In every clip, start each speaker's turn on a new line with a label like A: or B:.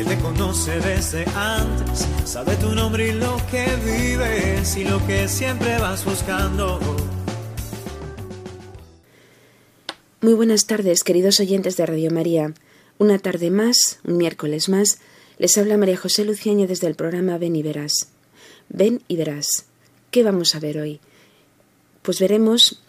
A: Él te conoce desde antes, sabe tu nombre y lo que vives y lo que siempre vas buscando.
B: Muy buenas tardes, queridos oyentes de Radio María. Una tarde más, un miércoles más, les habla María José Luciaño desde el programa Ven y Verás. Ven y Verás. ¿Qué vamos a ver hoy? Pues veremos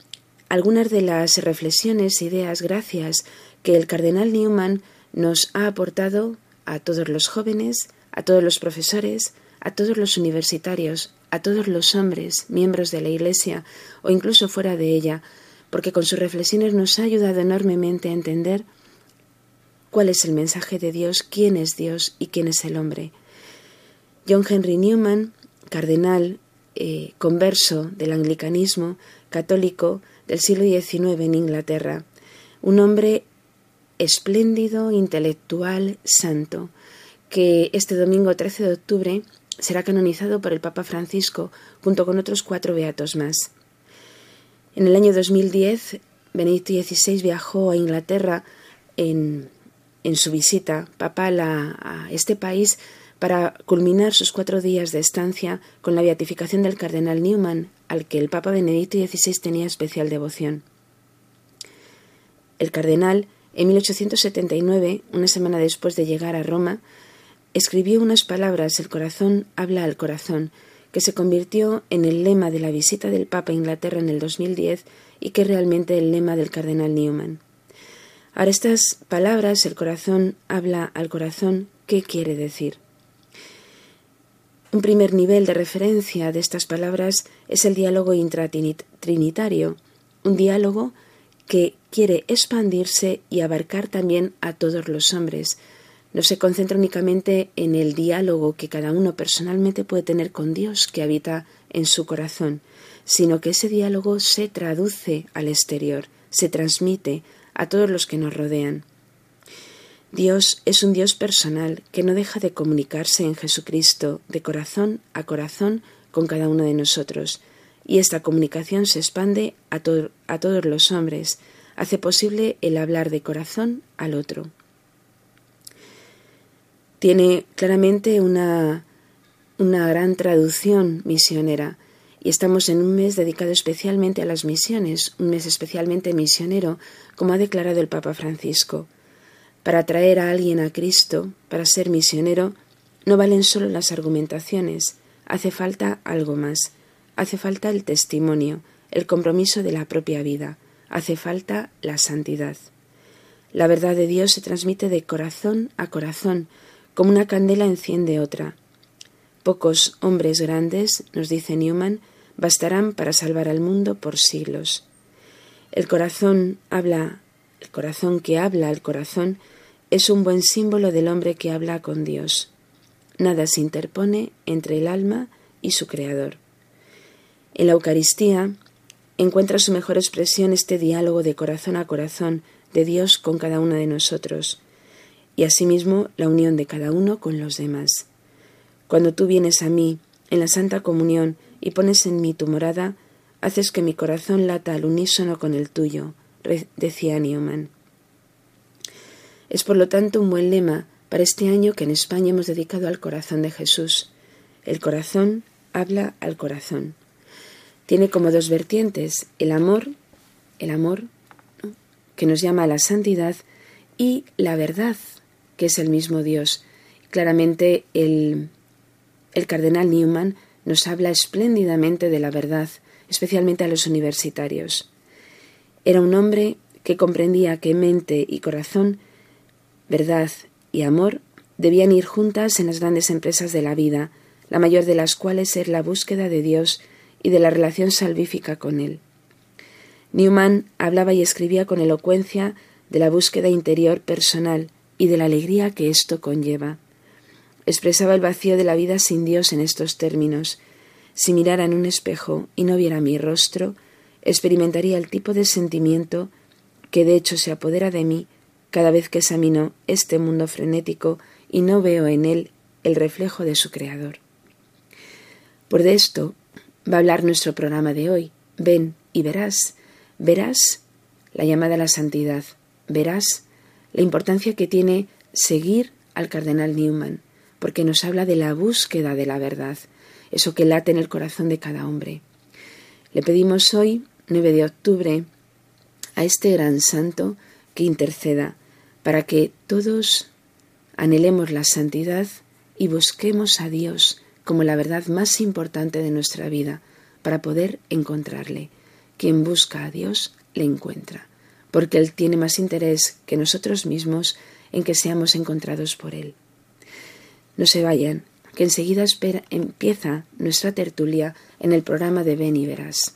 B: algunas de las reflexiones, ideas, gracias que el cardenal Newman nos ha aportado a todos los jóvenes, a todos los profesores, a todos los universitarios, a todos los hombres, miembros de la Iglesia o incluso fuera de ella, porque con sus reflexiones nos ha ayudado enormemente a entender cuál es el mensaje de Dios, quién es Dios y quién es el hombre. John Henry Newman, cardenal eh, converso del anglicanismo católico del siglo XIX en Inglaterra, un hombre espléndido, intelectual, santo, que este domingo 13 de octubre será canonizado por el Papa Francisco junto con otros cuatro beatos más. En el año 2010, Benedicto XVI viajó a Inglaterra en, en su visita papal a, a este país para culminar sus cuatro días de estancia con la beatificación del cardenal Newman, al que el Papa Benedicto XVI tenía especial devoción. El cardenal en 1879, una semana después de llegar a Roma, escribió unas palabras El corazón habla al corazón, que se convirtió en el lema de la visita del Papa a Inglaterra en el 2010 y que es realmente el lema del cardenal Newman. Ahora estas palabras, el corazón habla al corazón, ¿qué quiere decir? Un primer nivel de referencia de estas palabras es el diálogo intratrinitario, un diálogo que quiere expandirse y abarcar también a todos los hombres. No se concentra únicamente en el diálogo que cada uno personalmente puede tener con Dios que habita en su corazón, sino que ese diálogo se traduce al exterior, se transmite a todos los que nos rodean. Dios es un Dios personal que no deja de comunicarse en Jesucristo de corazón a corazón con cada uno de nosotros, y esta comunicación se expande a, a todos los hombres, hace posible el hablar de corazón al otro. Tiene claramente una, una gran traducción misionera y estamos en un mes dedicado especialmente a las misiones, un mes especialmente misionero, como ha declarado el Papa Francisco. Para traer a alguien a Cristo, para ser misionero, no valen solo las argumentaciones, hace falta algo más, hace falta el testimonio, el compromiso de la propia vida, hace falta la santidad. La verdad de Dios se transmite de corazón a corazón, como una candela enciende otra. Pocos hombres grandes, nos dice Newman, bastarán para salvar al mundo por siglos. El corazón habla, el corazón que habla al corazón es un buen símbolo del hombre que habla con Dios. Nada se interpone entre el alma y su Creador. En la Eucaristía encuentra su mejor expresión este diálogo de corazón a corazón de Dios con cada uno de nosotros, y asimismo la unión de cada uno con los demás. Cuando tú vienes a mí en la Santa Comunión y pones en mí tu morada, haces que mi corazón lata al unísono con el tuyo, decía Newman. Es por lo tanto un buen lema para este año que en España hemos dedicado al corazón de Jesús. El corazón habla al corazón. Tiene como dos vertientes, el amor, el amor que nos llama a la santidad y la verdad, que es el mismo Dios. Claramente el, el cardenal Newman nos habla espléndidamente de la verdad, especialmente a los universitarios. Era un hombre que comprendía que mente y corazón, verdad y amor debían ir juntas en las grandes empresas de la vida, la mayor de las cuales es la búsqueda de Dios y de la relación salvífica con él. Newman hablaba y escribía con elocuencia de la búsqueda interior personal y de la alegría que esto conlleva. Expresaba el vacío de la vida sin Dios en estos términos. Si mirara en un espejo y no viera mi rostro, experimentaría el tipo de sentimiento que de hecho se apodera de mí cada vez que examino este mundo frenético y no veo en él el reflejo de su creador. Por de esto va a hablar nuestro programa de hoy. Ven y verás, verás la llamada a la santidad, verás la importancia que tiene seguir al cardenal Newman, porque nos habla de la búsqueda de la verdad, eso que late en el corazón de cada hombre. Le pedimos hoy, 9 de octubre, a este gran santo que interceda para que todos anhelemos la santidad y busquemos a Dios como la verdad más importante de nuestra vida para poder encontrarle. Quien busca a Dios le encuentra, porque Él tiene más interés que nosotros mismos en que seamos encontrados por Él. No se vayan, que enseguida empieza nuestra tertulia en el programa de Ven y Verás.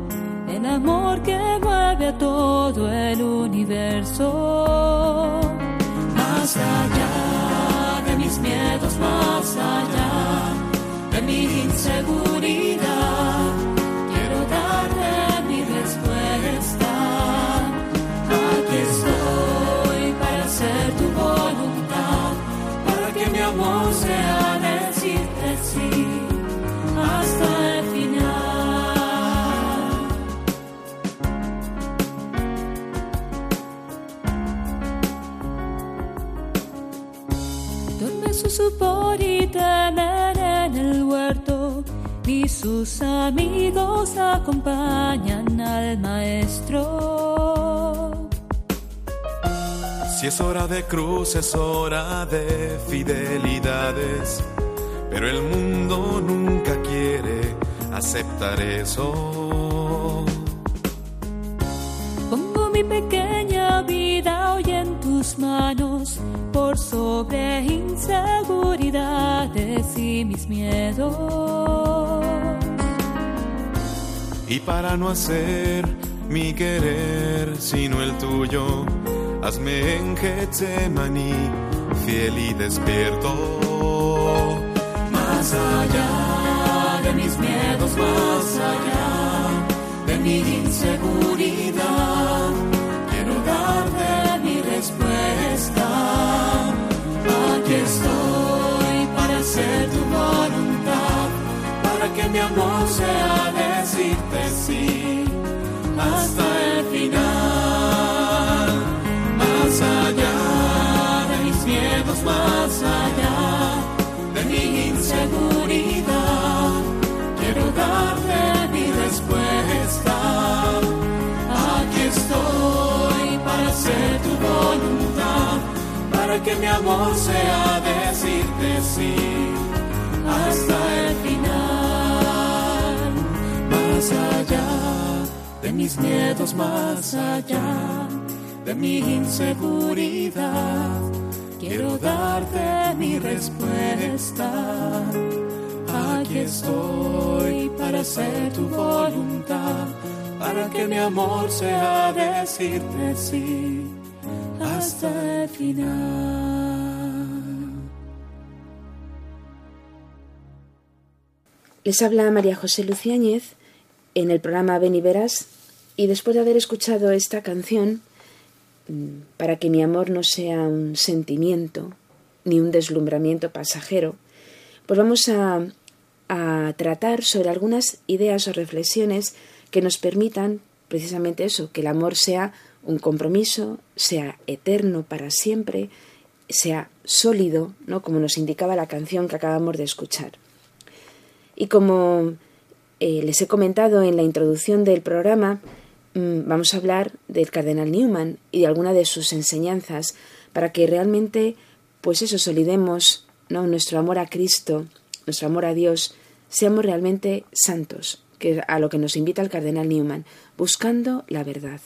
C: el amor que mueve a todo el universo. Más allá de mis miedos, más allá de mi inseguridad, quiero darle mi respuesta. Aquí estoy para hacer tu voluntad, para que mi amor sea decirte sí y temer en el huerto, y sus amigos acompañan al maestro.
D: Si es hora de cruz, es hora de fidelidades, pero el mundo nunca quiere aceptar eso.
C: Pongo mi pequeña vida hoy en tus manos por sobre inseguridades y mis miedos.
D: Y para no hacer mi querer sino el tuyo, hazme en Getsemaní fiel y despierto.
C: Más allá de mis miedos, más allá de mi inseguridad, mi amor sea decirte sí hasta el final, más allá de mis miedos, más allá de mi inseguridad. Quiero darte mi respuesta. Aquí estoy para hacer tu voluntad, para que mi amor sea decirte sí mis miedos, más allá de mi inseguridad. Quiero darte mi respuesta. Aquí estoy para hacer tu voluntad, para que mi amor sea decirte sí hasta el final.
B: Les habla María José Luciáñez en el programa Ven y Verás y después de haber escuchado esta canción, mm, para que mi amor no sea un sentimiento ni un deslumbramiento pasajero, pues vamos a, a tratar sobre algunas ideas o reflexiones que nos permitan precisamente eso, que el amor sea un compromiso, sea eterno para siempre, sea sólido, ¿no? como nos indicaba la canción que acabamos de escuchar. Y como eh, les he comentado en la introducción del programa, vamos a hablar del cardenal Newman y de alguna de sus enseñanzas para que realmente, pues eso, solidemos nuestro amor a Cristo, nuestro amor a Dios, seamos realmente santos, que a lo que nos invita el cardenal Newman, buscando la verdad.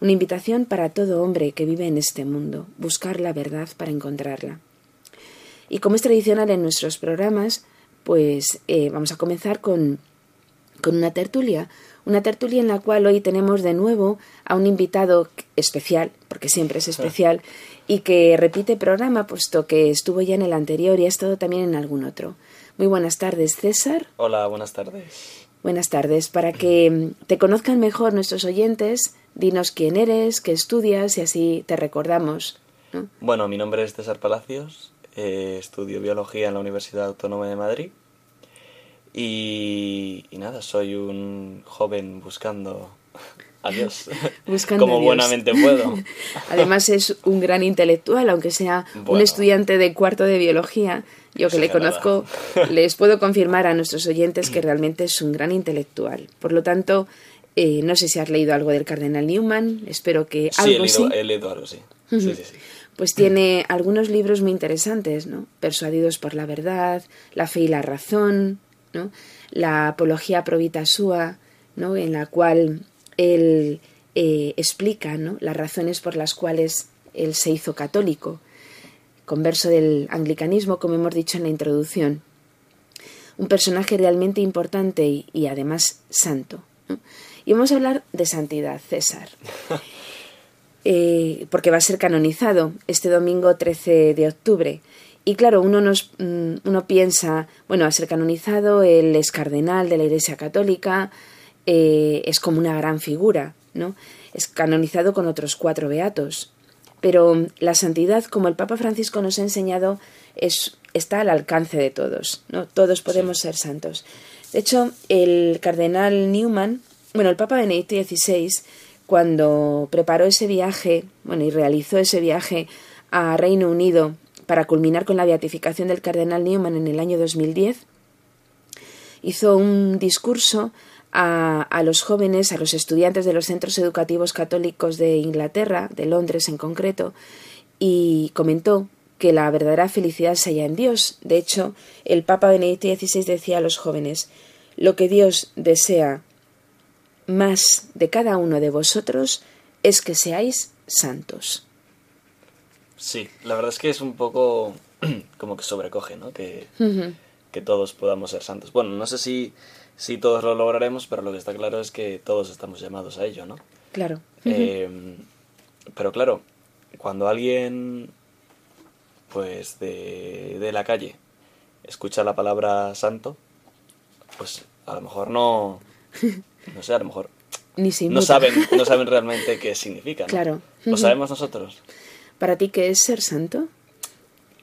B: Una invitación para todo hombre que vive en este mundo, buscar la verdad para encontrarla. Y como es tradicional en nuestros programas, pues eh, vamos a comenzar con, con una tertulia, una tertulia en la cual hoy tenemos de nuevo a un invitado especial, porque siempre es especial, y que repite programa, puesto que estuvo ya en el anterior y ha estado también en algún otro. Muy buenas tardes, César.
E: Hola, buenas tardes.
B: Buenas tardes. Para que mm, te conozcan mejor nuestros oyentes, dinos quién eres, qué estudias y así te recordamos. ¿no?
E: Bueno, mi nombre es César Palacios, eh, estudio biología en la Universidad Autónoma de Madrid y, y nada, soy un joven buscando a Dios,
B: Buscando
E: como
B: a Dios.
E: buenamente puedo.
B: Además es un gran intelectual, aunque sea un estudiante de cuarto de biología. Yo que le conozco, les puedo confirmar a nuestros oyentes que realmente es un gran intelectual. Por lo tanto, eh, no sé si has leído algo del cardenal Newman, espero que
E: Sí, he
B: algo
E: leído,
B: sí.
E: he leído algo, sí. Sí, sí, sí.
B: Pues tiene algunos libros muy interesantes, ¿no? Persuadidos por la verdad, La fe y la razón, ¿no? La apología probita sua, ¿no? En la cual él eh, explica, ¿no? Las razones por las cuales él se hizo católico, converso del anglicanismo, como hemos dicho en la introducción. Un personaje realmente importante y, y además santo. ¿no? Y vamos a hablar de santidad, César eh, porque va a ser canonizado este domingo 13 de octubre. Y claro, uno, nos, mm, uno piensa, bueno, a ser canonizado, él es cardenal de la Iglesia Católica, eh, es como una gran figura, ¿no? Es canonizado con otros cuatro beatos. Pero la santidad, como el Papa Francisco nos ha enseñado, es, está al alcance de todos, ¿no? Todos podemos ser santos. De hecho, el cardenal Newman, bueno, el Papa Benedicto XVI, cuando preparó ese viaje, bueno, y realizó ese viaje a Reino Unido para culminar con la beatificación del cardenal Newman en el año 2010, hizo un discurso a, los jóvenes, a los estudiantes de los centros educativos católicos de Inglaterra, de Londres en concreto, y comentó que la verdadera felicidad se halla en Dios. De hecho, el Papa Benedicto XVI decía a los jóvenes, lo que Dios desea más de cada uno de vosotros es que seáis santos.
E: Sí, la verdad es que es un poco como que sobrecoge, ¿no? Que,
B: Uh -huh.
E: que todos podamos ser santos. Bueno, no sé si, si todos lo lograremos, pero lo que está claro es que todos estamos llamados a ello, ¿no?
B: Claro. Uh -huh.
E: eh, pero claro, cuando alguien, pues, de, de la calle escucha la palabra santo, pues a lo mejor no, no sé, a lo mejor
B: Ni
E: no saben, no saben realmente qué significa. ¿no?
B: Claro.
E: Lo sabemos nosotros.
B: ¿Para ti qué es ser santo?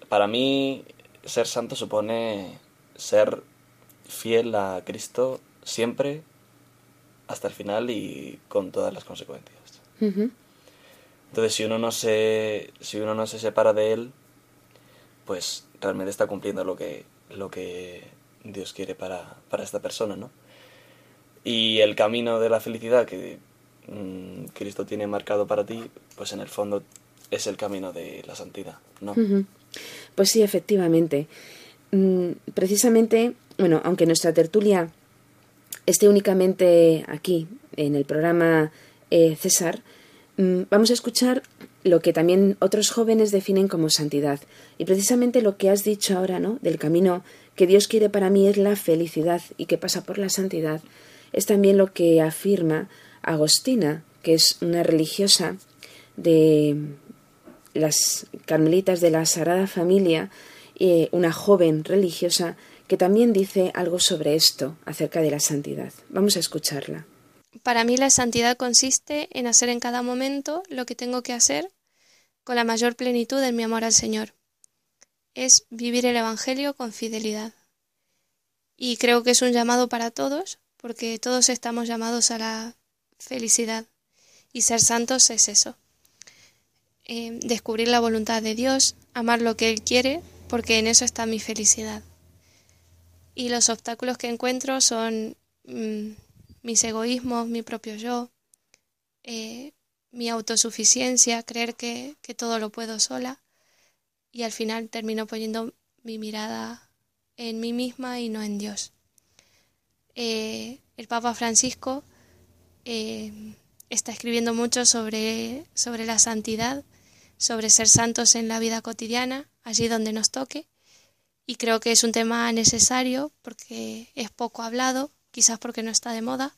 E: Para mí, ser santo supone ser fiel a Cristo siempre, hasta el final y con todas las consecuencias. Entonces, si uno no se, si uno no se separa de él, pues realmente está cumpliendo lo que, lo que Dios quiere para, para esta persona, ¿no? Y el camino de la felicidad que mm, Cristo tiene marcado para ti, pues en el fondo es el camino de la santidad, ¿no?
B: Pues sí, efectivamente. Mm, Precisamente, bueno, aunque nuestra tertulia esté únicamente aquí, en el programa eh, César, mm, vamos a escuchar lo que también otros jóvenes definen como santidad. Y precisamente lo que has dicho ahora, ¿no? Del camino que Dios quiere para mí es la felicidad y que pasa por la santidad. Es también lo que afirma Agostina, que es una religiosa de las carmelitas de la Sagrada Familia, una joven religiosa que también dice algo sobre esto, acerca de la santidad. Vamos a escucharla.
F: Para mí la santidad consiste en hacer en cada momento lo que tengo que hacer con la mayor plenitud en mi amor al Señor. Es vivir el Evangelio con fidelidad. Y creo que es un llamado para todos, porque todos estamos llamados a la felicidad. Y ser santos es eso. Eh, descubrir la voluntad de Dios, amar lo que Él quiere, porque en eso está mi felicidad. Y los obstáculos que encuentro son mm, mis egoísmos, mi propio yo, eh, mi autosuficiencia, creer que, que todo lo puedo sola y al final termino poniendo mi mirada en mí misma y no en Dios. Eh, el Papa Francisco eh, está escribiendo mucho sobre, sobre la santidad, sobre ser santos en la vida cotidiana, allí donde nos toque, y creo que es un tema necesario porque es poco hablado, quizás porque no está de moda,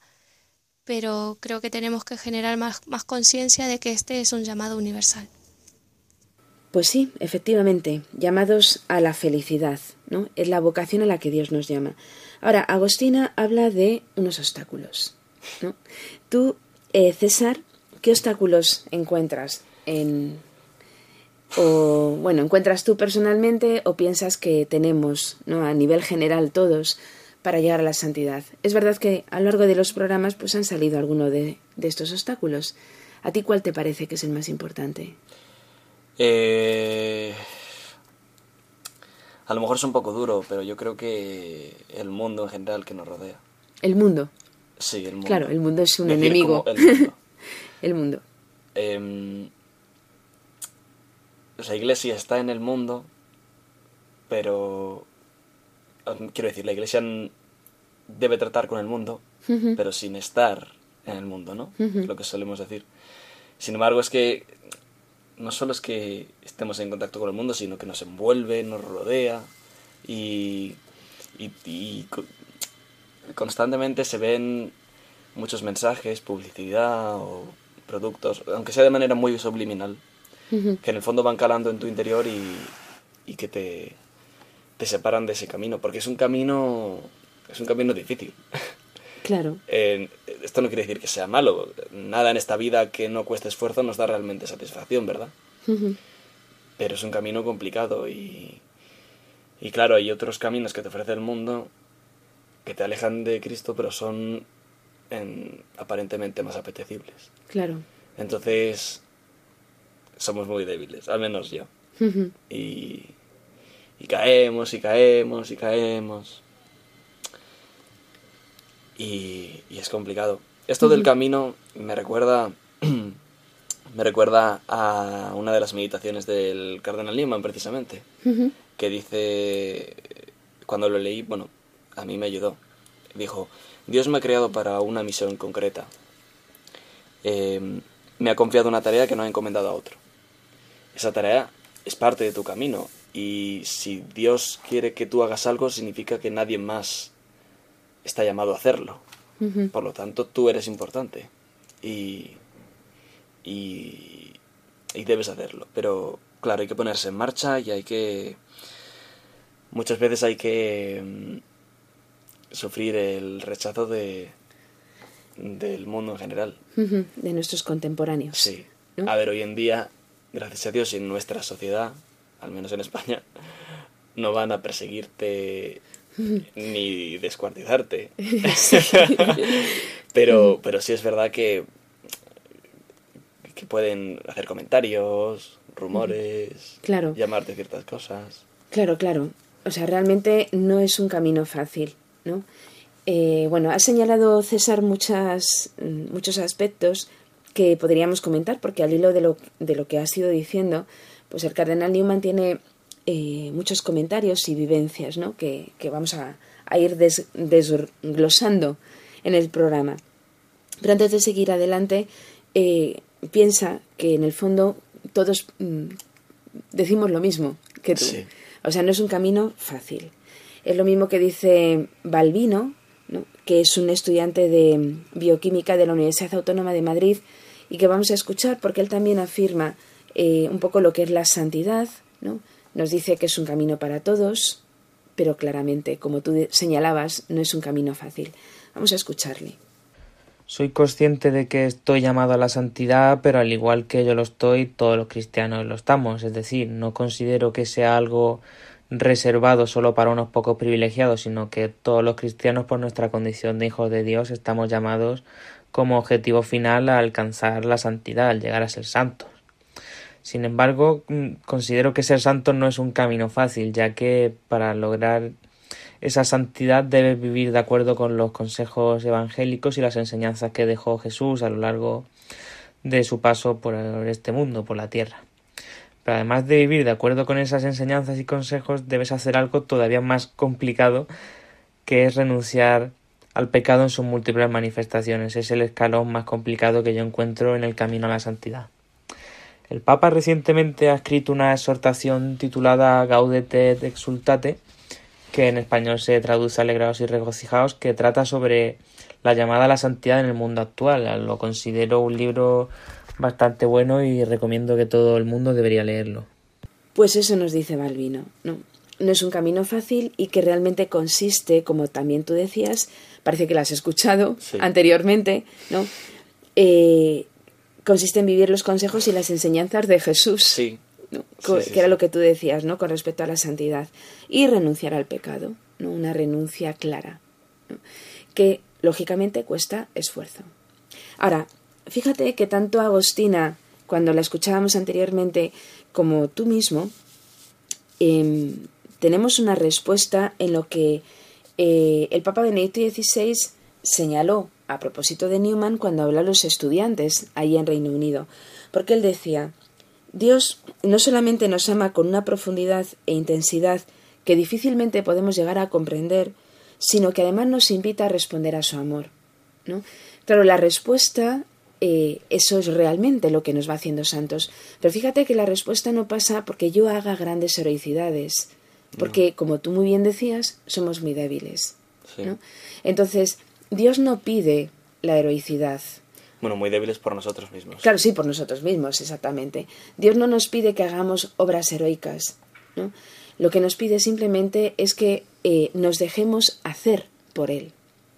F: pero creo que tenemos que generar más, más conciencia de que este es un llamado universal.
B: Pues sí, efectivamente, llamados a la felicidad, ¿no? Es la vocación a la que Dios nos llama. Ahora, Agostina habla de unos obstáculos, ¿no? Tú, eh, César, ¿qué obstáculos encuentras en o bueno, encuentras tú personalmente o piensas que tenemos, ¿no? a nivel general todos para llegar a la santidad. Es verdad que a lo largo de los programas pues han salido algunos de, de estos obstáculos. ¿A ti cuál te parece que es el más importante?
E: Eh, a lo mejor es un poco duro, pero yo creo que el mundo en general que nos rodea.
B: El mundo.
E: Sí, el mundo.
B: Claro, el mundo es un
E: Decir
B: enemigo.
E: el mundo.
B: El mundo.
E: Em, la iglesia está en el mundo, pero em, quiero decir, la iglesia debe tratar con el mundo, pero sin estar en el mundo, ¿no? Lo que solemos decir. Sin embargo, es que no solo es que estemos en contacto con el mundo, sino que nos envuelve, nos rodea y, y- y co- constantemente se ven muchos mensajes, publicidad o productos, aunque sea de manera muy subliminal, Que en el fondo van calando en tu interior y, y que te, te separan de ese camino, porque es un camino, es un camino difícil.
B: Claro.
E: Eh, esto no quiere decir que sea malo. Nada en esta vida que no cueste esfuerzo nos da realmente satisfacción, ¿verdad? Pero es un camino complicado y, y claro, hay otros caminos que te ofrece el mundo que te alejan de Cristo, pero son en- aparentemente más apetecibles.
B: Claro.
E: Entonces, somos muy débiles, al menos yo. Y, y caemos y caemos y caemos. Y, y es complicado. Esto del camino me recuerda me recuerda a una de las meditaciones del cardenal Newman precisamente, que dice cuando lo leí, bueno, a mí me ayudó. Dijo, Dios me ha creado para una misión concreta. Eh, me ha confiado una tarea que no ha encomendado a otro. Esa tarea es parte de tu camino y si Dios quiere que tú hagas algo significa que nadie más está llamado a hacerlo. Por lo tanto, tú eres importante y, y, y debes hacerlo. Pero claro, hay que ponerse en marcha y hay que... Muchas veces hay que mm, sufrir el rechazo de, del mundo en general.
B: De nuestros contemporáneos.
E: Sí.
B: ¿no?
E: A ver, hoy en día, gracias a Dios, en nuestra sociedad, al menos en España, no van a perseguirte ni descuartizarte. pero, pero sí es verdad que, que pueden hacer comentarios, rumores,
B: Claro.
E: llamarte ciertas cosas.
B: Claro, claro. O sea, realmente no es un camino fácil, ¿no? Eh, bueno, ha señalado César muchas, mm, muchos aspectos que podríamos comentar, porque al hilo de lo, de lo que ha sido diciendo, pues el cardenal Newman tiene eh, muchos comentarios y vivencias, ¿no? Que, que vamos a, a ir des- desglosando en el programa. Pero antes de seguir adelante, eh, piensa que en el fondo todos mm, decimos lo mismo que tú.
E: Sí.
B: O sea, no es un camino fácil. Es lo mismo que dice Balbino, ¿no? que es un estudiante de bioquímica de la Universidad Autónoma de Madrid y que vamos a escuchar porque él también afirma eh, un poco lo que es la santidad. ¿no? Nos dice que es un camino para todos, pero claramente, como tú señalabas, no es un camino fácil. Vamos a escucharle.
G: Soy consciente de que estoy llamado a la santidad, pero al igual que yo lo estoy, todos los cristianos lo estamos. Es decir, no considero que sea algo reservado solo para unos pocos privilegiados, sino que todos los cristianos, por nuestra condición de hijos de Dios, estamos llamados como objetivo final alcanzar la santidad, al llegar a ser santos. Sin embargo, mm, considero que ser santo no es un camino fácil, ya que para lograr esa santidad debes vivir de acuerdo con los consejos evangélicos y las enseñanzas que dejó Jesús a lo largo de su paso por este mundo, por la tierra. Pero además de vivir de acuerdo con esas enseñanzas y consejos, debes hacer algo todavía más complicado, que es renunciar al pecado en sus múltiples manifestaciones. Es el escalón más complicado que yo encuentro en el camino a la santidad. El Papa recientemente ha escrito una exhortación titulada Gaudete et Exultate, que en español se traduce Alegraos y regocijaos, que trata sobre la llamada a la santidad en el mundo actual. Lo considero un libro bastante bueno y recomiendo que todo el mundo debería leerlo.
B: Pues eso nos dice Balbino, ¿no? No es un camino fácil y que realmente consiste, como también tú decías, parece que lo has escuchado
E: Sí.
B: anteriormente, ¿no? Eh, consiste en vivir los consejos y las enseñanzas de Jesús,
E: Sí.
B: que era lo que tú decías, ¿no? Con respecto a la santidad y renunciar al pecado, ¿no? Una renuncia clara, ¿no? que lógicamente cuesta esfuerzo. Ahora, fíjate que tanto Agostina, cuando la escuchábamos anteriormente, como tú mismo, em, tenemos una respuesta en lo que eh, el Papa Benedicto XVI señaló a propósito de Newman cuando habló a los estudiantes allí en Reino Unido, porque él decía, Dios no solamente nos ama con una profundidad e intensidad que difícilmente podemos llegar a comprender, sino que además nos invita a responder a su amor. ¿no? Claro, la respuesta, eh, eso es realmente lo que nos va haciendo santos. Pero fíjate que la respuesta no pasa porque yo haga grandes heroicidades, porque, como tú muy bien decías, somos muy débiles.
E: Sí.
B: ¿no? Entonces, Dios no pide la heroicidad.
E: Bueno, muy débiles por nosotros mismos.
B: Claro, sí, por nosotros mismos, exactamente. Dios no nos pide que hagamos obras heroicas. ¿no? Lo que nos pide simplemente es que eh, nos dejemos hacer por Él.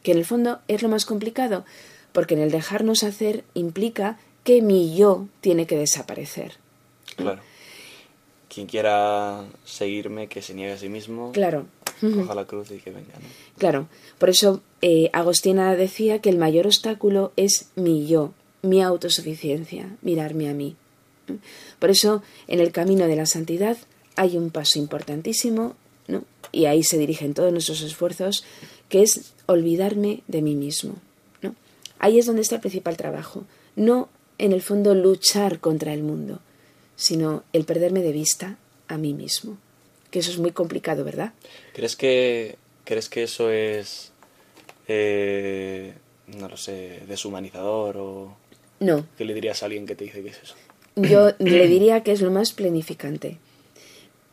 B: Que en el fondo es lo más complicado, porque en el dejarnos hacer implica que mi yo tiene que desaparecer.
E: Claro. Quien quiera seguirme, que se niegue a sí mismo,
B: Claro.
E: coja la cruz y que venga. ¿no?
B: Claro, por eso eh, Agostina decía que el mayor obstáculo es mi yo, mi autosuficiencia, mirarme a mí. Por eso, en el camino de la santidad hay un paso importantísimo, ¿no? y ahí se dirigen todos nuestros esfuerzos, que es olvidarme de mí mismo. ¿no? Ahí es donde está el principal trabajo. No, en el fondo, luchar contra el mundo, sino el perderme de vista a mí mismo. Que eso es muy complicado, ¿verdad?
E: ¿Crees que, ¿crees que eso es, eh, no lo sé, deshumanizador o
B: No,
E: qué le dirías a alguien que te dice que es eso?
B: Yo le diría que es lo más planificante,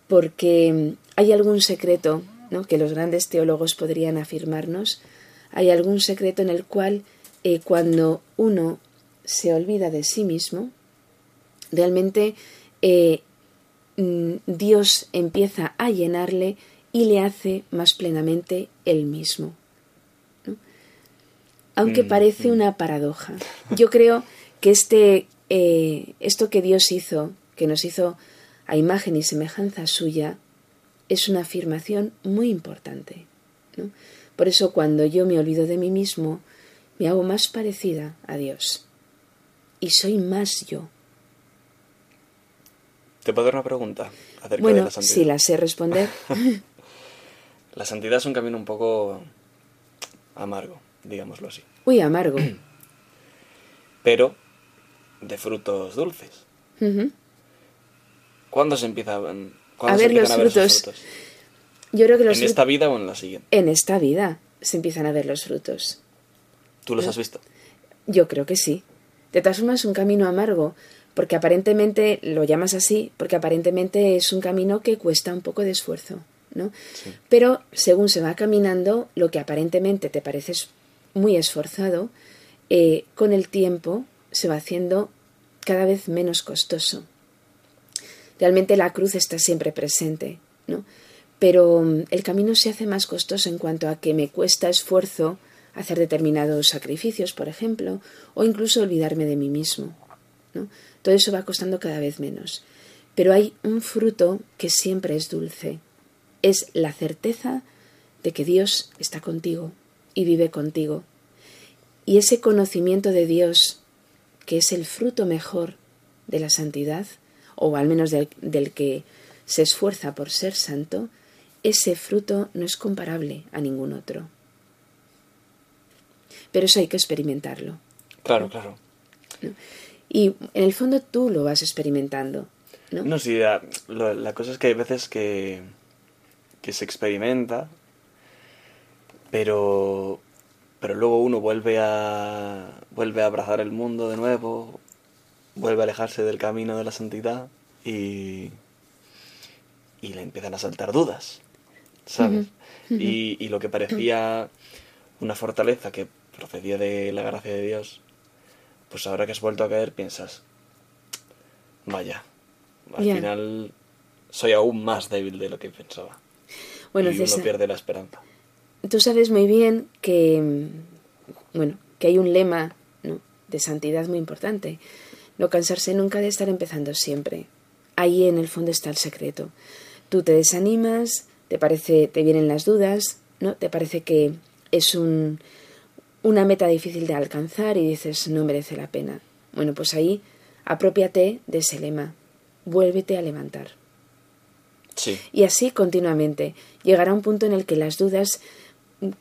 B: porque hay algún secreto ¿no? que los grandes teólogos podrían afirmarnos, hay algún secreto en el cual eh, cuando uno se olvida de sí mismo, realmente eh, mm, Dios empieza a llenarle y le hace más plenamente él mismo. ¿no? Aunque
E: Mm,
B: parece
E: mm.
B: una paradoja. Yo creo que este, eh, esto que Dios hizo, que nos hizo a imagen y semejanza suya, es una afirmación muy importante. ¿no? Por eso cuando yo me olvido de mí mismo, me hago más parecida a Dios. Y soy más yo.
E: ¿Te puedo dar una pregunta acerca de la santidad?
B: si la sé responder.
E: La santidad es un camino un poco amargo, digámoslo así.
B: Uy, amargo.
E: Pero de frutos dulces. ¿Cuándo se empieza cuándo
B: A
E: se
B: ver los
E: a ver esos
B: frutos. Yo creo que los
E: ¿En esta vida o en la siguiente?
B: en esta vida se empiezan a ver los frutos.
E: ¿Tú los has visto?
B: Yo creo que sí. De todas formas, es un camino amargo, porque aparentemente, lo llamas así, porque aparentemente es un camino que cuesta un poco de esfuerzo, ¿no?
E: Sí.
B: Pero según se va caminando, lo que aparentemente te parece muy esforzado, eh, con el tiempo se va haciendo cada vez menos costoso. Realmente la cruz está siempre presente, ¿no? Pero mm, el camino se hace más costoso en cuanto a que me cuesta esfuerzo hacer determinados sacrificios, por ejemplo, o incluso olvidarme de mí mismo, ¿no? Todo eso va costando cada vez menos. Pero hay un fruto que siempre es dulce. Es la certeza de que Dios está contigo y vive contigo. Y ese conocimiento de Dios, que es el fruto mejor de la santidad, o al menos del, del que se esfuerza por ser santo, ese fruto no es comparable a ningún otro. Pero eso hay que experimentarlo.
E: Claro, claro.
B: Y en el fondo tú lo vas experimentando. ¿no?
E: No, sí, la, cosa es que hay veces que, que se experimenta, pero, pero luego uno vuelve a, vuelve a abrazar el mundo de nuevo, vuelve a alejarse del camino de la santidad y, y le empiezan a saltar dudas, ¿sabes? y, y lo que parecía una fortaleza que procedía de la gracia de Dios, pues ahora que has vuelto a caer piensas, vaya, al final soy aún más débil de lo que pensaba.
B: Bueno,
E: y uno pierde la esperanza.
B: tú sabes muy bien que, bueno, que hay un lema ¿no? de santidad muy importante. No cansarse nunca de estar empezando siempre. Ahí en el fondo está el secreto. Tú te desanimas, te parece, te vienen las dudas, ¿no? Te parece que es un, una meta difícil de alcanzar y dices no merece la pena. Bueno, pues ahí apropiate de ese lema. Vuélvete a levantar.
E: Sí,
B: Y así continuamente. Llegará un punto en el que las dudas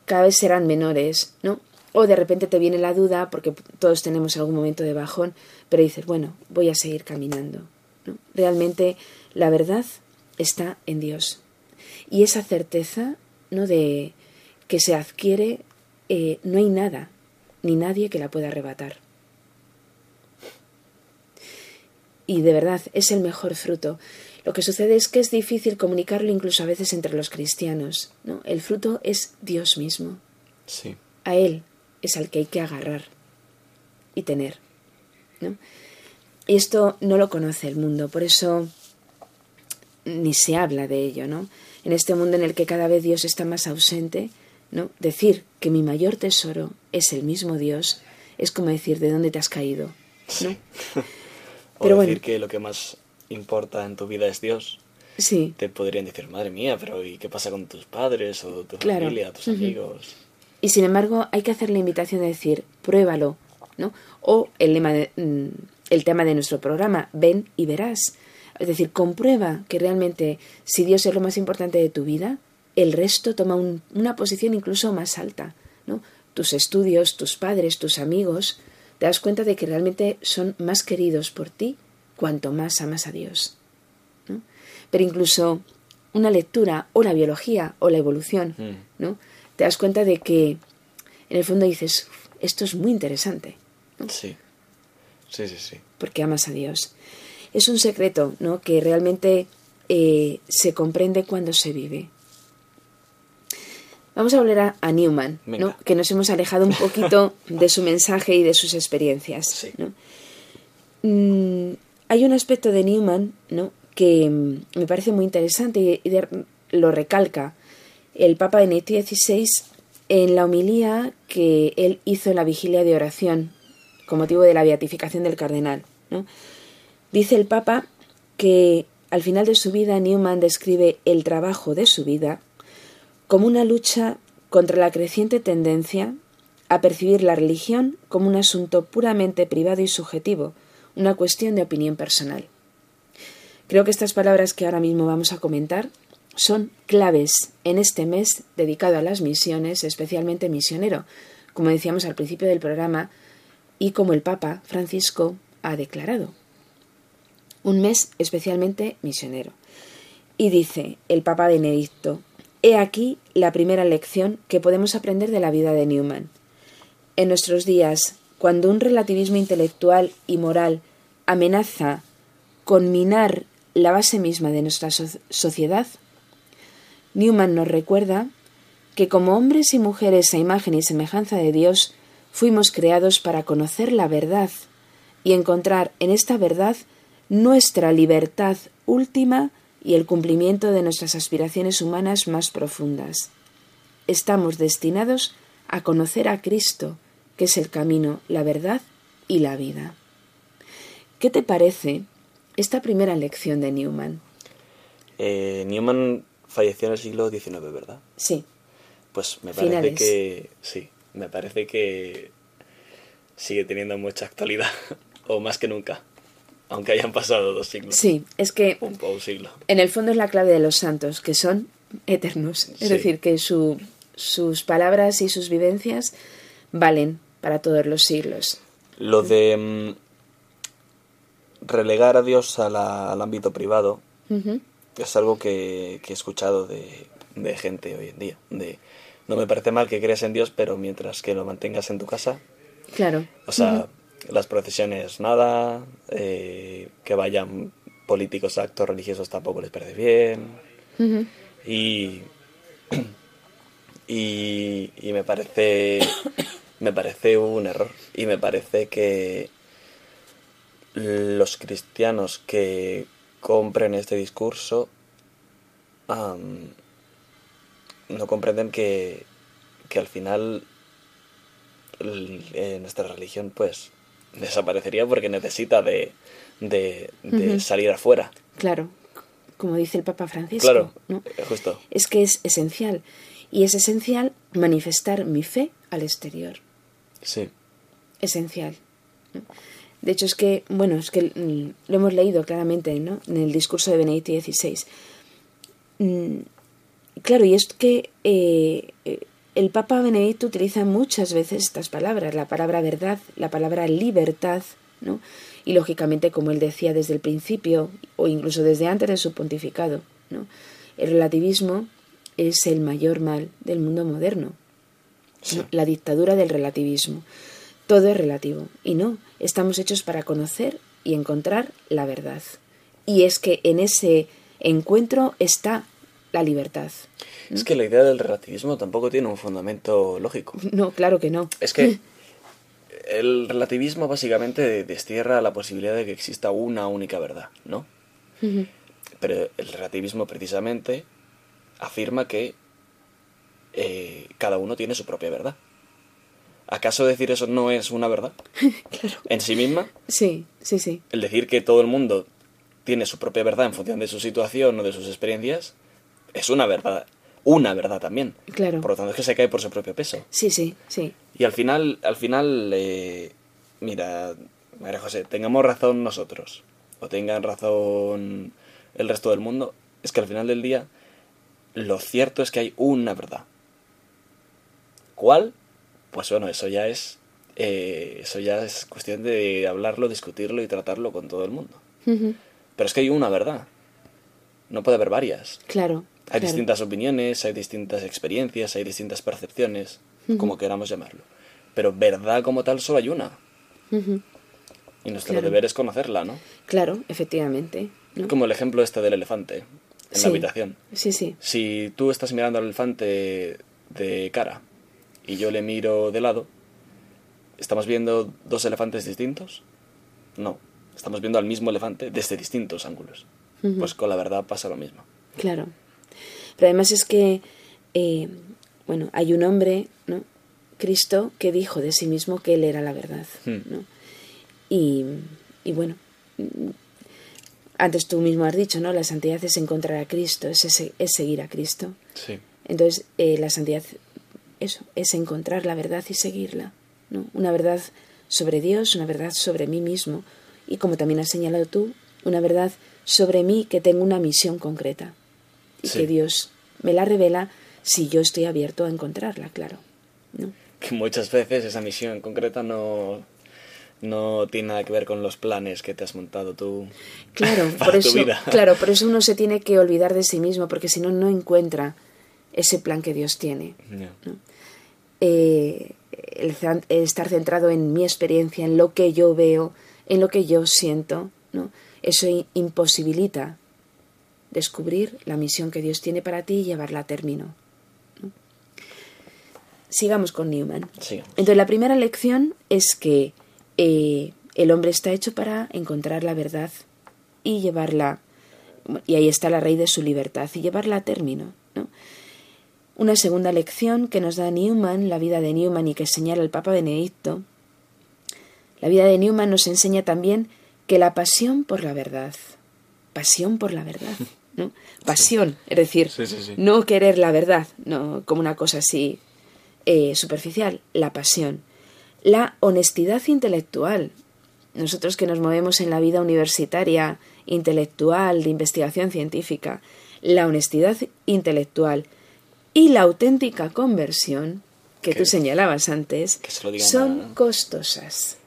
B: cada vez serán menores, ¿no? O de repente te viene la duda, porque todos tenemos algún momento de bajón, pero dices, bueno, voy a seguir caminando. ¿no? Realmente la verdad está en Dios. Y esa certeza, ¿no? De que se adquiere, eh, no hay nada, ni nadie que la pueda arrebatar. Y de verdad es el mejor fruto. Lo que sucede es que es difícil comunicarlo incluso a veces entre los cristianos. ¿no? El fruto es Dios mismo.
E: sí.
B: A Él es al que hay que agarrar y tener. ¿no? Y esto no lo conoce el mundo, por eso ni se habla de ello, ¿no? En este mundo en el que cada vez Dios está más ausente, ¿no? Decir que mi mayor tesoro es el mismo Dios es como decir de dónde te has caído, ¿no?
E: O
B: Pero
E: decir
B: bueno.
E: que lo que más importa en tu vida es Dios.
B: Sí,
E: Te podrían decir, madre mía, pero ¿y qué pasa con tus padres o tu
B: Claro.
E: familia, tus amigos?
B: Y sin embargo, hay que hacer la invitación de decir, pruébalo, ¿no? O el, lema de- mm, el tema de nuestro programa, ven y verás. Es decir, comprueba que realmente si Dios es lo más importante de tu vida, el resto toma un- una posición incluso más alta, ¿no? Tus estudios, tus padres, tus amigos, te das cuenta de que realmente son más queridos por ti cuanto más amas a Dios. ¿no? Pero incluso una lectura o la biología o la evolución,
E: Mm.
B: ¿no? Te das cuenta de que en el fondo dices, esto es muy interesante,
E: Sí, sí, sí, sí.
B: porque amas a Dios. Es un secreto, ¿no? Que realmente eh, se comprende cuando se vive. Vamos a hablar a, a Newman, ¿no? Que nos hemos alejado un poquito de su mensaje y de sus experiencias,
E: Sí.
B: ¿no? Mm, hay un aspecto de Newman, ¿no? Que mm, me parece muy interesante y, y de- lo recalca el Papa Benedicto XVI en la homilía que él hizo en la vigilia de oración con motivo de la beatificación del cardenal. ¿no? Dice el Papa que al final de su vida Newman describe el trabajo de su vida como una lucha contra la creciente tendencia a percibir la religión como un asunto puramente privado y subjetivo, una cuestión de opinión personal. Creo que estas palabras que ahora mismo vamos a comentar son claves en este mes dedicado a las misiones, especialmente misionero, como decíamos al principio del programa, y como el Papa Francisco ha declarado. Un mes especialmente misionero. Y dice el Papa Benedicto, He aquí la primera lección que podemos aprender de la vida de Newman. En nuestros días, cuando un relativismo intelectual y moral amenaza con minar la base misma de nuestra sociedad, Newman nos recuerda que como hombres y mujeres a imagen y semejanza de Dios, fuimos creados para conocer la verdad y encontrar en esta verdad nuestra libertad última y el cumplimiento de nuestras aspiraciones humanas más profundas. Estamos destinados a conocer a Cristo, que es el camino, la verdad y la vida. ¿Qué te parece esta primera lección de Newman?
E: Eh, Newman falleció en el siglo XIX, ¿verdad?
B: Sí.
E: Pues me parece que sí, me parece que sigue teniendo mucha actualidad, o más que nunca, aunque hayan pasado dos siglos.
B: Sí, es que
E: un, un siglo.
B: en el fondo es la clave de los santos, que son eternos, es decir, que su, sus palabras y sus vivencias valen para todos los siglos.
E: Lo de mm, relegar a Dios al ámbito privado es algo que, que he escuchado de, de gente hoy en día, de no me parece mal que creas en Dios, pero mientras que lo mantengas en tu casa.
B: Claro.
E: O sea, las procesiones nada, eh, que vayan políticos a actos religiosos tampoco les parece bien. y, y, y me parece me parece un error y me parece que los cristianos que compren este discurso no comprenden que, que al final eh, nuestra religión pues desaparecería porque necesita de, de, salir afuera.
B: Claro, como dice el Papa Francisco.
E: Claro, justo.
B: Es que es esencial. Y es esencial manifestar mi fe al exterior.
E: Sí.
B: Esencial. De hecho, es que, bueno, es que mm, lo hemos leído claramente ¿no? en el discurso de Benedicto XVI. Claro, y es que eh, el Papa Benedicto utiliza muchas veces estas palabras, la palabra verdad, la palabra libertad, ¿no? Y lógicamente, como él decía desde el principio, o incluso desde antes de su pontificado, ¿no? El relativismo es el mayor mal del mundo moderno. La dictadura del relativismo. Todo es relativo. Y no, estamos hechos para conocer y encontrar la verdad. Y es que en ese encuentro está la libertad.
E: Es que la idea del relativismo tampoco tiene un fundamento lógico.
B: No, claro que no.
E: Es que el relativismo básicamente destierra la posibilidad de que exista una única verdad, ¿no? Pero el relativismo precisamente afirma que eh, cada uno tiene su propia verdad. ¿Acaso decir eso no es una verdad?
B: claro.
E: ¿En sí misma?
B: Sí, sí, sí.
E: El decir que todo el mundo tiene su propia verdad en función de su situación o de sus experiencias es una verdad, una verdad también.
B: Claro.
E: Por lo tanto es que se cae por su propio peso.
B: Sí, sí, sí.
E: Y al final, al final, eh, mira, María José, tengamos razón nosotros, o tengan razón el resto del mundo, es que al final del día, lo cierto es que hay una verdad. ¿Cuál? Pues bueno, eso ya es, eh, eso ya es cuestión de hablarlo, discutirlo y tratarlo con todo el mundo. Pero es que hay una verdad. No puede haber varias.
B: Claro.
E: Hay distintas opiniones, hay distintas experiencias, hay distintas percepciones, como queramos llamarlo. Pero verdad como tal solo hay una. Y nuestro deber es conocerla, ¿no?
B: Claro, efectivamente.
E: Como el ejemplo este del elefante en la habitación.
B: Sí, sí.
E: Si tú estás mirando al elefante de cara y yo le miro de lado, ¿estamos viendo dos elefantes distintos? No, estamos viendo al mismo elefante desde distintos ángulos. Pues con la verdad pasa lo mismo.
B: Claro. Pero además es que, eh, bueno, hay un hombre, ¿no? Cristo, que dijo de sí mismo que él era la verdad,
E: Hmm.
B: ¿no? Y, y bueno, antes tú mismo has dicho, ¿no? La santidad es encontrar a Cristo, es, es seguir a Cristo.
E: Sí.
B: Entonces, eh, la santidad eso, es encontrar la verdad y seguirla, ¿no? Una verdad sobre Dios, una verdad sobre mí mismo y como también has señalado tú, una verdad sobre mí que tengo una misión concreta y
E: Sí.
B: que Dios me la revela si yo estoy abierto a encontrarla, claro. ¿no?
E: Que muchas veces esa misión en concreta no, no tiene nada que ver con los planes que te has montado tú
B: Claro,
E: para
B: por
E: tu
B: eso,
E: vida.
B: claro, por eso uno se tiene que olvidar de sí mismo, porque si no, no encuentra ese plan que Dios tiene. Eh, el estar centrado en mi experiencia, en lo que yo veo, en lo que yo siento, ¿no? Eso imposibilita descubrir la misión que Dios tiene para ti y llevarla a término. ¿no? Sigamos con Newman.
E: Sí.
B: Entonces, la primera lección es que eh, el hombre está hecho para encontrar la verdad y llevarla, y ahí está la raíz de su libertad, y llevarla a término. ¿no? Una segunda lección que nos da Newman, la vida de Newman y que señala el Papa Benedicto, la vida de Newman nos enseña también que la pasión por la verdad, pasión por la verdad, ¿no? Pasión, es decir,
E: Sí, sí, sí.
B: no querer la verdad, no como una cosa así eh, superficial, la pasión, la honestidad intelectual. Nosotros que nos movemos en la vida universitaria, intelectual, de investigación científica, la honestidad intelectual y la auténtica conversión, que
E: Que-
B: tú señalabas antes, son costosas.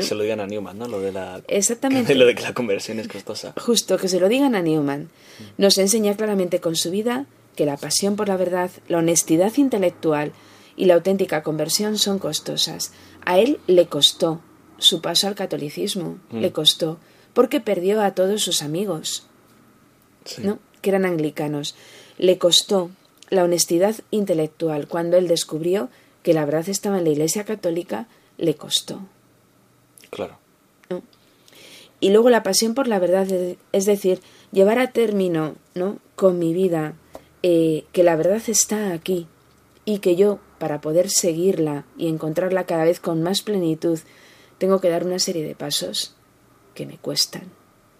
E: Que se lo digan a Newman, ¿no? Lo de la,
B: Exactamente.
E: lo de que la conversión es costosa.
B: Justo que se lo digan a Newman. Nos enseña claramente con su vida que la pasión por la verdad, la honestidad intelectual y la auténtica conversión son costosas. A él le costó su paso al catolicismo,
E: Mm.
B: le costó, porque perdió a todos sus amigos,
E: Sí.
B: ¿no? que eran anglicanos. Le costó la honestidad intelectual cuando él descubrió que la verdad estaba en la Iglesia Católica, le costó.
E: Claro.
B: y luego la pasión por la verdad, es decir, llevar a término ¿no? con mi vida eh, que la verdad está aquí y que yo, para poder seguirla y encontrarla cada vez con más plenitud, tengo que dar una serie de pasos que me cuestan.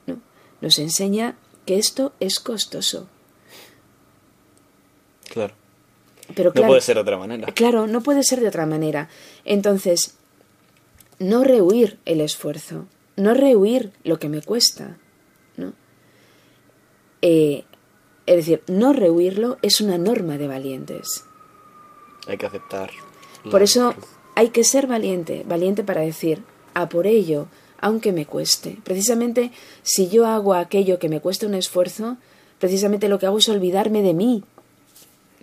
B: ¿no? Nos enseña que esto es costoso.
E: Claro.
B: Pero
E: No
B: claro,
E: puede ser de otra manera.
B: Claro, no puede ser de otra manera. Entonces, no rehuir el esfuerzo, no rehuir lo que me cuesta, ¿no? Eh, es decir, no rehuirlo es una norma de valientes.
E: Hay que aceptar.
B: Por eso hay que ser valiente, valiente para decir, a por ello, aunque me cueste. Precisamente si yo hago aquello que me cuesta un esfuerzo, precisamente lo que hago es olvidarme de mí,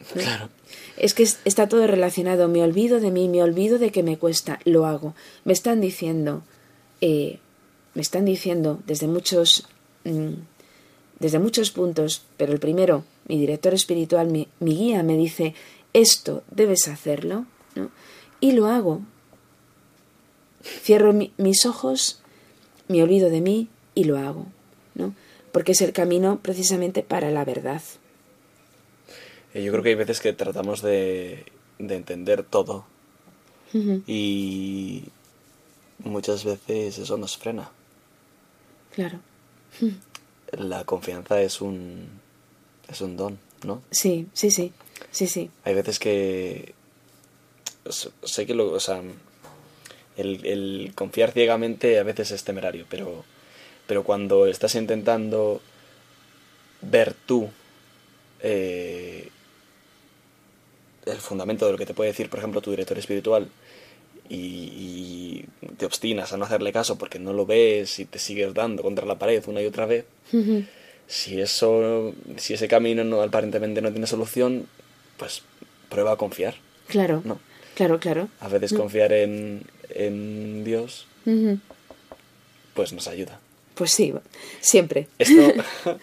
E: Claro.
B: Es que es- está todo relacionado. Me olvido de mí, me olvido de que me cuesta, lo hago. Me están diciendo, eh, me están diciendo desde muchos, mm, desde muchos puntos, pero el primero, mi director espiritual, mi, mi guía, me dice, esto debes hacerlo, ¿no? Y lo hago. Cierro mi- mis ojos, me olvido de mí y lo hago, ¿no? Porque es el camino precisamente para la verdad.
E: Eh, Yo creo que hay veces que tratamos de, de entender todo y muchas veces eso nos frena.
B: Claro.
E: La confianza es un, es un don, ¿no?
B: Sí, sí, sí, sí, sí.
E: Hay veces que sé que lo, o sea, el, el confiar ciegamente a veces es temerario, pero, pero cuando estás intentando ver tú eh, el fundamento de lo que te puede decir, por ejemplo, tu director espiritual y, y te obstinas a no hacerle caso porque no lo ves y te sigues dando contra la pared una y otra vez, si eso, si ese camino no, aparentemente no tiene solución, pues prueba a confiar.
B: Claro,
E: No.
B: claro, claro.
E: A veces confiar en, en Dios, pues nos ayuda.
B: Pues sí, siempre.
E: Esto.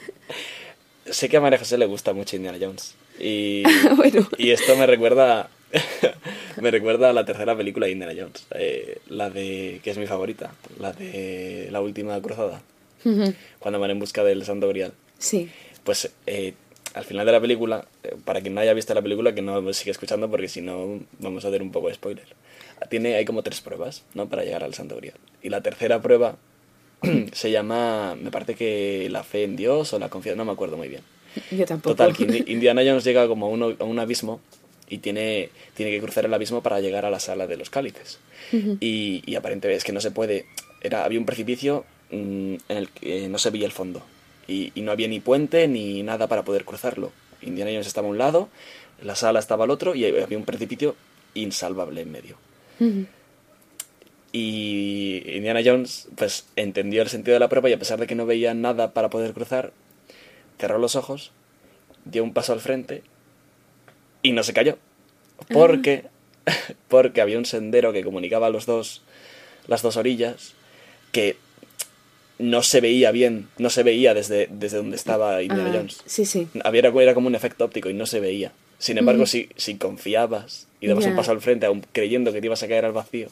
E: sé que a María José le gusta mucho Indiana Jones. Y,
B: Bueno.
E: y esto me recuerda. me recuerda a la tercera película de Indiana Jones. eh, la de. que es mi favorita. La de La última cruzada.
B: Ujú,
E: Cuando van en busca del Santo Grial.
B: Sí,
E: Pues eh, al final de la película, eh, para quien no haya visto la película, que no sigue escuchando porque si no vamos a hacer un poco de spoiler. Tiene, hay como tres pruebas, ¿no? Para llegar al Santo Grial. Y la tercera prueba se llama, me parece que la fe en Dios o la confianza, no me acuerdo muy bien.
B: Yo tampoco.
E: Total, que Indi- Indiana Jones llega como a, uno- a un abismo y tiene, tiene que cruzar el abismo para llegar a la sala de los cálices. y, y aparentemente es que no se puede. Era, había un precipicio mm, en el que no se veía el fondo. Y, y no había ni puente ni nada para poder cruzarlo. Indiana Jones estaba a un lado, la sala estaba al otro y había un precipicio insalvable en medio. Y Indiana Jones pues entendió el sentido de la prueba y a pesar de que no veía nada para poder cruzar, cerró los ojos, dio un paso al frente y no se cayó. Porque, porque había un sendero que comunicaba los dos, las dos orillas que no se veía bien, no se veía desde, desde donde estaba Indiana
B: Ah,
E: Jones.
B: sí, sí.
E: Había, era como un efecto óptico y no se veía. Sin embargo, si, si confiabas y dabas un paso al frente, aun creyendo que te ibas a caer al vacío,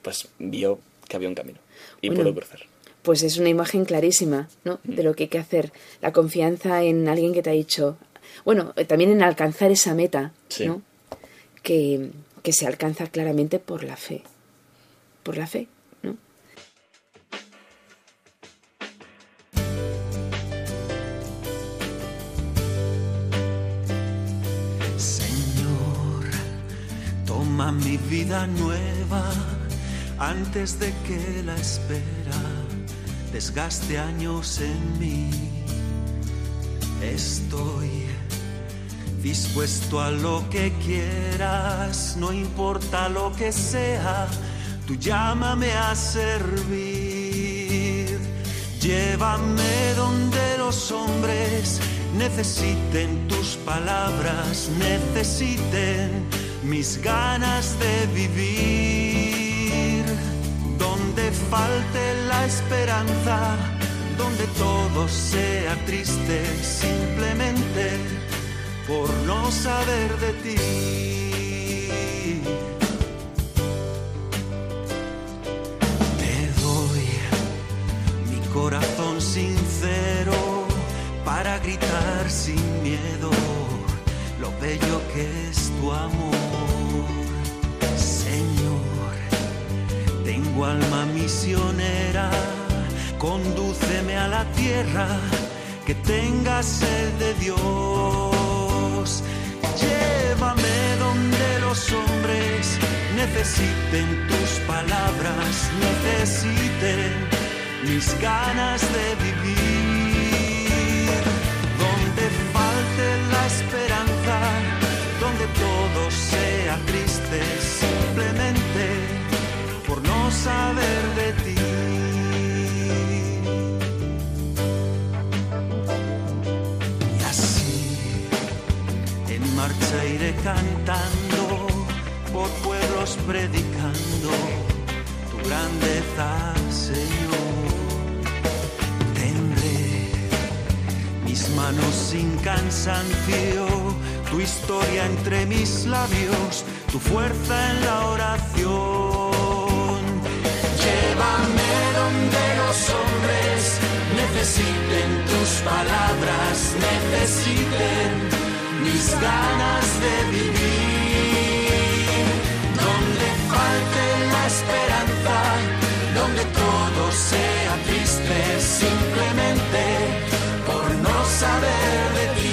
E: pues vio que había un camino y
B: Bueno.
E: pudo cruzar.
B: Pues es una imagen clarísima, ¿no? De lo que hay que hacer. La confianza en alguien que te ha dicho. Bueno, también en alcanzar esa meta,
E: Sí.
B: ¿no? Que, que se alcanza claramente por la fe. Por la fe, ¿no?
A: Señor, toma mi vida nueva antes de que la espera desgaste años en mí. Estoy dispuesto a lo que quieras, no importa lo que sea, tú llámame a servir. Llévame donde los hombres necesiten tus palabras, necesiten mis ganas de vivir. Donde falte esperanza, donde todo sea triste, simplemente por no saber de ti. Te doy mi corazón sincero para gritar sin miedo lo bello que es tu amor. Tengo alma misionera, condúceme a la tierra que tenga sed de Dios. Llévame donde los hombres necesiten tus palabras, necesiten mis ganas de vivir. Cantando por pueblos predicando tu grandeza, Señor. Tendré mis manos sin cansancio, tu historia entre mis labios, tu fuerza en la oración. Llévame donde los hombres necesiten tus palabras, necesiten mis ganas de vivir. Donde falte la esperanza, donde todo sea triste, simplemente por no saber de ti.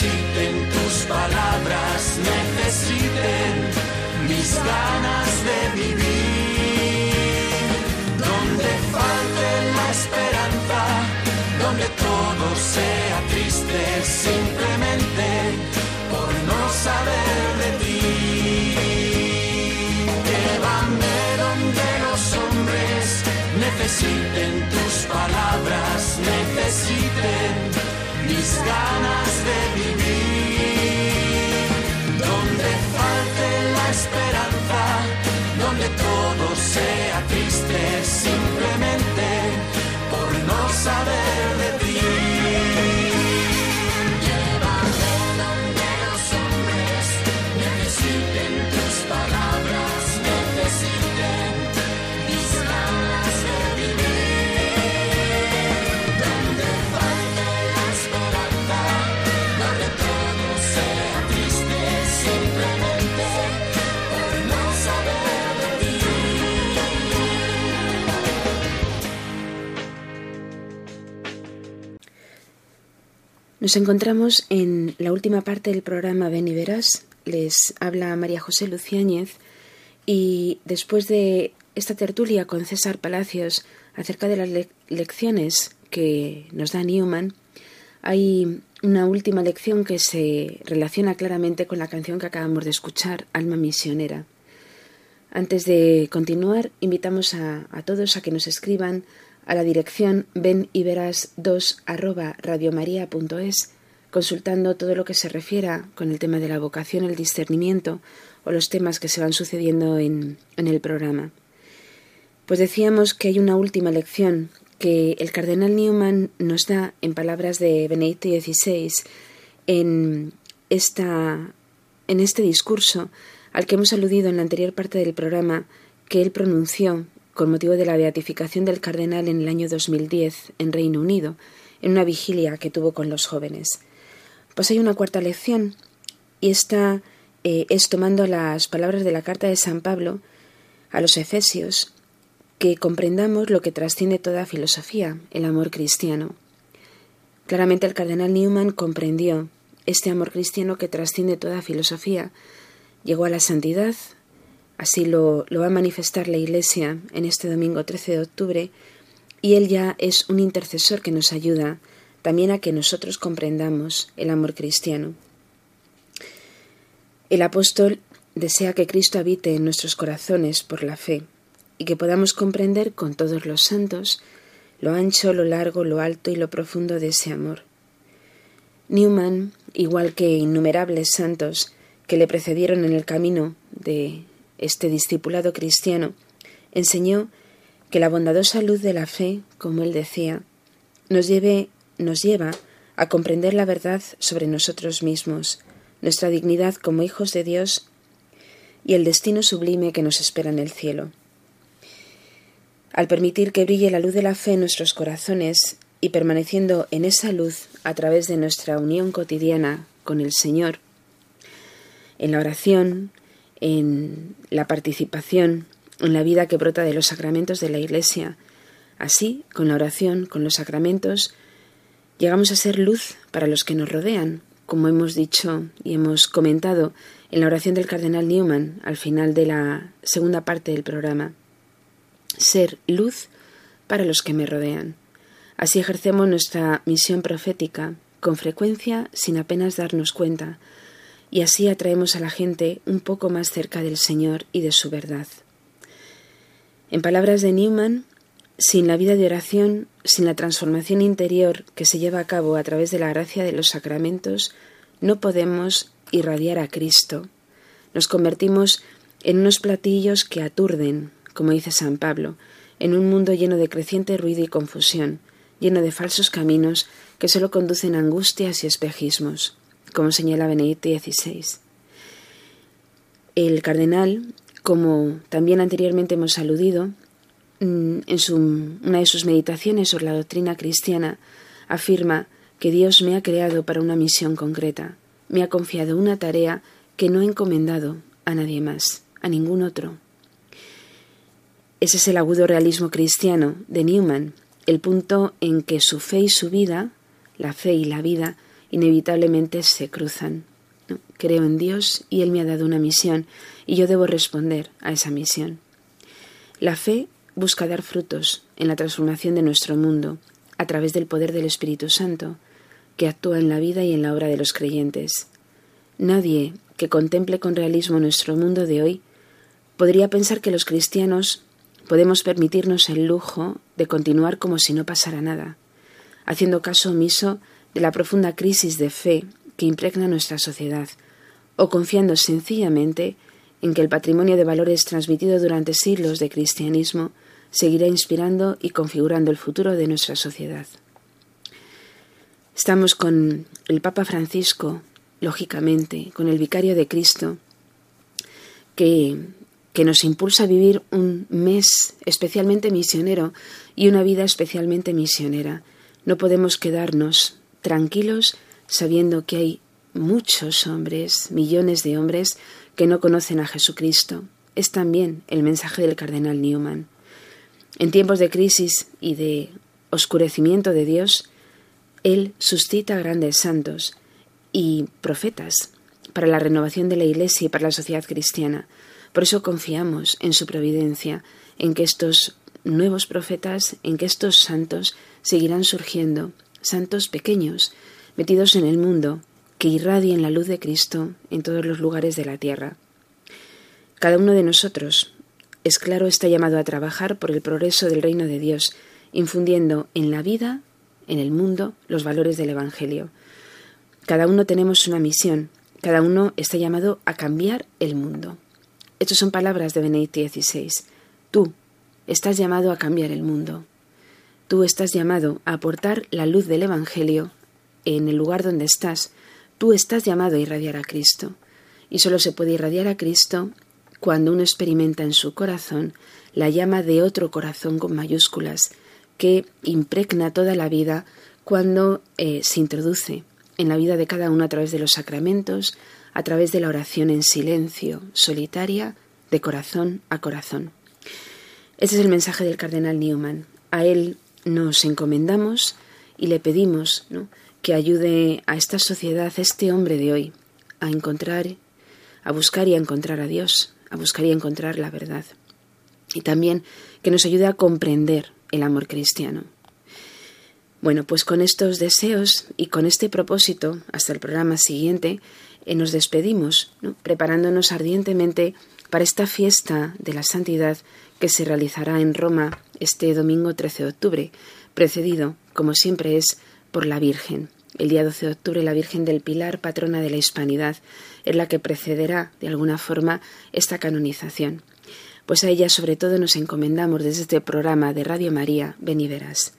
A: Necesiten tus palabras, necesiten mis ganas de vivir. Donde falte la esperanza, donde todo sea triste, simplemente
B: Nos encontramos en la última parte del programa Ven y Verás. Les habla María José Luciáñez y después de esta tertulia con César Palacios acerca de las lecciones que nos da Newman, hay una última lección que se relaciona claramente con la canción que acabamos de escuchar, Alma Misionera. Antes de continuar, invitamos a, a todos a que nos escriban a la dirección ven y verás 2 arroba radiomaria.es consultando todo lo que se refiera con el tema de la vocación, el discernimiento o los temas que se van sucediendo en, en el programa. Pues decíamos que hay una última lección que el cardenal Newman nos da en palabras de Benedicto XVI en, esta, en este discurso al que hemos aludido en la anterior parte del programa que él pronunció con motivo de la beatificación del cardenal en el año 2010 en Reino Unido, en una vigilia que tuvo con los jóvenes. Pues hay una cuarta lección, y esta eh, es tomando las palabras de la carta de San Pablo a los Efesios, que comprendamos lo que trasciende toda filosofía, el amor cristiano. Claramente el cardenal Newman comprendió este amor cristiano que trasciende toda filosofía, llegó a la santidad, Así lo, va a manifestar la Iglesia en este domingo 13 de octubre y Él ya es un intercesor que nos ayuda también a que nosotros comprendamos el amor cristiano. El apóstol desea que Cristo habite en nuestros corazones por la fe y que podamos comprender con todos los santos lo ancho, lo largo, lo alto y lo profundo de ese amor. Newman, igual que innumerables santos que le precedieron en el camino de este discipulado cristiano, enseñó que la bondadosa luz de la fe, como él decía, nos, lleve, nos lleva a comprender la verdad sobre nosotros mismos, nuestra dignidad como hijos de Dios y el destino sublime que nos espera en el cielo. Al permitir que brille la luz de la fe en nuestros corazones y permaneciendo en esa luz a través de nuestra unión cotidiana con el Señor, en la oración, en la participación en la vida que brota de los sacramentos de la Iglesia. Así, con la oración, con los sacramentos, llegamos a ser luz para los que nos rodean, como hemos dicho y hemos comentado en la oración del cardenal Newman al final de la segunda parte del programa. Ser luz para los que me rodean. Así ejercemos nuestra misión profética con frecuencia sin apenas darnos cuenta, y así atraemos a la gente un poco más cerca del Señor y de su verdad. En palabras de Newman, sin la vida de oración, sin la transformación interior que se lleva a cabo a través de la gracia de los sacramentos, no podemos irradiar a Cristo. Nos convertimos en unos platillos que aturden, como dice San Pablo, en un mundo lleno de creciente ruido y confusión, lleno de falsos caminos que solo conducen a angustias y espejismos como señala Benedicto XVI. El cardenal, como también anteriormente hemos aludido, mm, en una de sus meditaciones sobre la doctrina cristiana, afirma que Dios me ha creado para una misión concreta, me ha confiado una tarea que no he encomendado a nadie más, a ningún otro. Ese es el agudo realismo cristiano de Newman, el punto en que su fe y su vida, la fe y la vida, inevitablemente se cruzan. Creo en Dios y Él me ha dado una misión y yo debo responder a esa misión. La fe busca dar frutos en la transformación de nuestro mundo a través del poder del Espíritu Santo, que actúa en la vida y en la obra de los creyentes. Nadie que contemple con realismo nuestro mundo de hoy podría pensar que los cristianos podemos permitirnos el lujo de continuar como si no pasara nada, haciendo caso omiso de la profunda crisis de fe que impregna nuestra sociedad, o confiando sencillamente en que el patrimonio de valores transmitido durante siglos de cristianismo seguirá inspirando y configurando el futuro de nuestra sociedad. Estamos con el Papa Francisco, lógicamente, con el Vicario de Cristo, que, que nos impulsa a vivir un mes especialmente misionero y una vida especialmente misionera. No podemos quedarnos tranquilos sabiendo que hay muchos hombres, millones de hombres, que no conocen a Jesucristo. Es también el mensaje del cardenal Newman. En tiempos de crisis y de oscurecimiento de Dios, Él suscita grandes santos y profetas para la renovación de la Iglesia y para la sociedad cristiana. Por eso confiamos en su providencia, en que estos nuevos profetas, en que estos santos seguirán surgiendo, santos pequeños, metidos en el mundo, que irradien la luz de Cristo en todos los lugares de la tierra. Cada uno de nosotros, es claro, está llamado a trabajar por el progreso del reino de Dios, infundiendo en la vida, en el mundo, los valores del Evangelio. Cada uno tenemos una misión, cada uno está llamado a cambiar el mundo. Estas son palabras de Benedicto XVI. Tú estás llamado a cambiar el mundo. Tú estás llamado a aportar la luz del Evangelio en el lugar donde estás. Tú estás llamado a irradiar a Cristo. Y solo se puede irradiar a Cristo cuando uno experimenta en su corazón la llama de otro corazón con mayúsculas que impregna toda la vida cuando eh, se introduce en la vida de cada uno a través de los sacramentos, a través de la oración en silencio, solitaria, de corazón a corazón. Ese es el mensaje del cardenal Newman. A él nos encomendamos y le pedimos que ayude a esta sociedad, a este hombre de hoy, a encontrar, a buscar y a encontrar a Dios, a buscar y a encontrar la verdad. Y también que nos ayude a comprender el amor cristiano. Bueno, pues con estos deseos y con este propósito, hasta el programa siguiente, eh, nos despedimos, preparándonos ardientemente para esta fiesta de la santidad que se realizará en Roma este domingo 13 de octubre, precedido, como siempre es, por la Virgen. El día 12 de octubre la Virgen del Pilar, patrona de la Hispanidad, es la que precederá, de alguna forma, esta canonización. Pues a ella sobre todo nos encomendamos desde este programa de Radio María, Beniveras.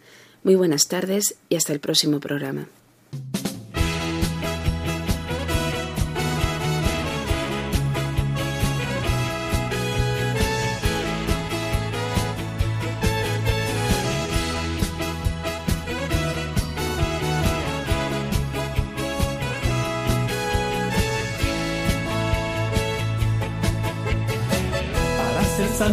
B: Muy buenas tardes y hasta el próximo programa.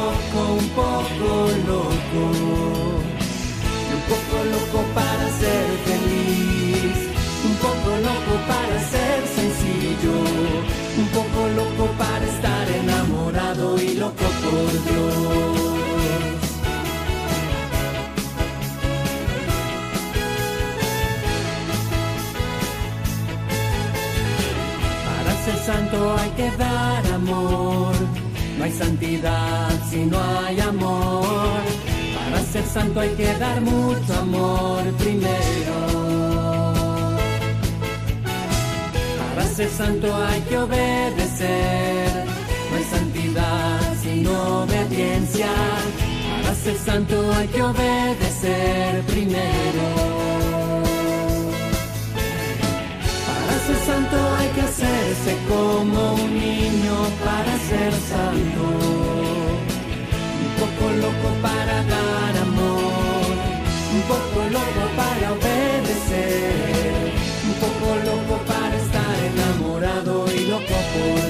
C: poco un poco loco. Y un poco loco para ser feliz. Un poco loco para ser sencillo. Un poco loco para estar enamorado y loco por Dios. Para ser santo hay que dar amor. No hay santidad si no hay amor. Para ser santo hay que dar mucho amor primero. Para ser santo hay que obedecer. No hay santidad sin obediencia. Para ser santo hay que obedecer primero. Para ser santo hay que hacerse como un niño para ser santo. Loco para dar amor, un poco loco para obedecer, un poco loco para estar enamorado y loco por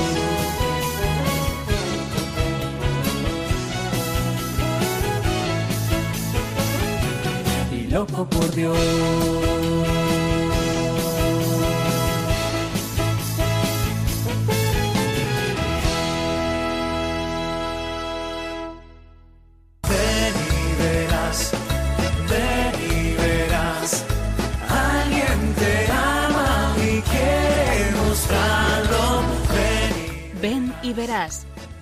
C: Loco por Dios.
A: Ven y verás, ven y verás. Alguien te ama y quiere mostrarlo. Ven
H: Ven y verás.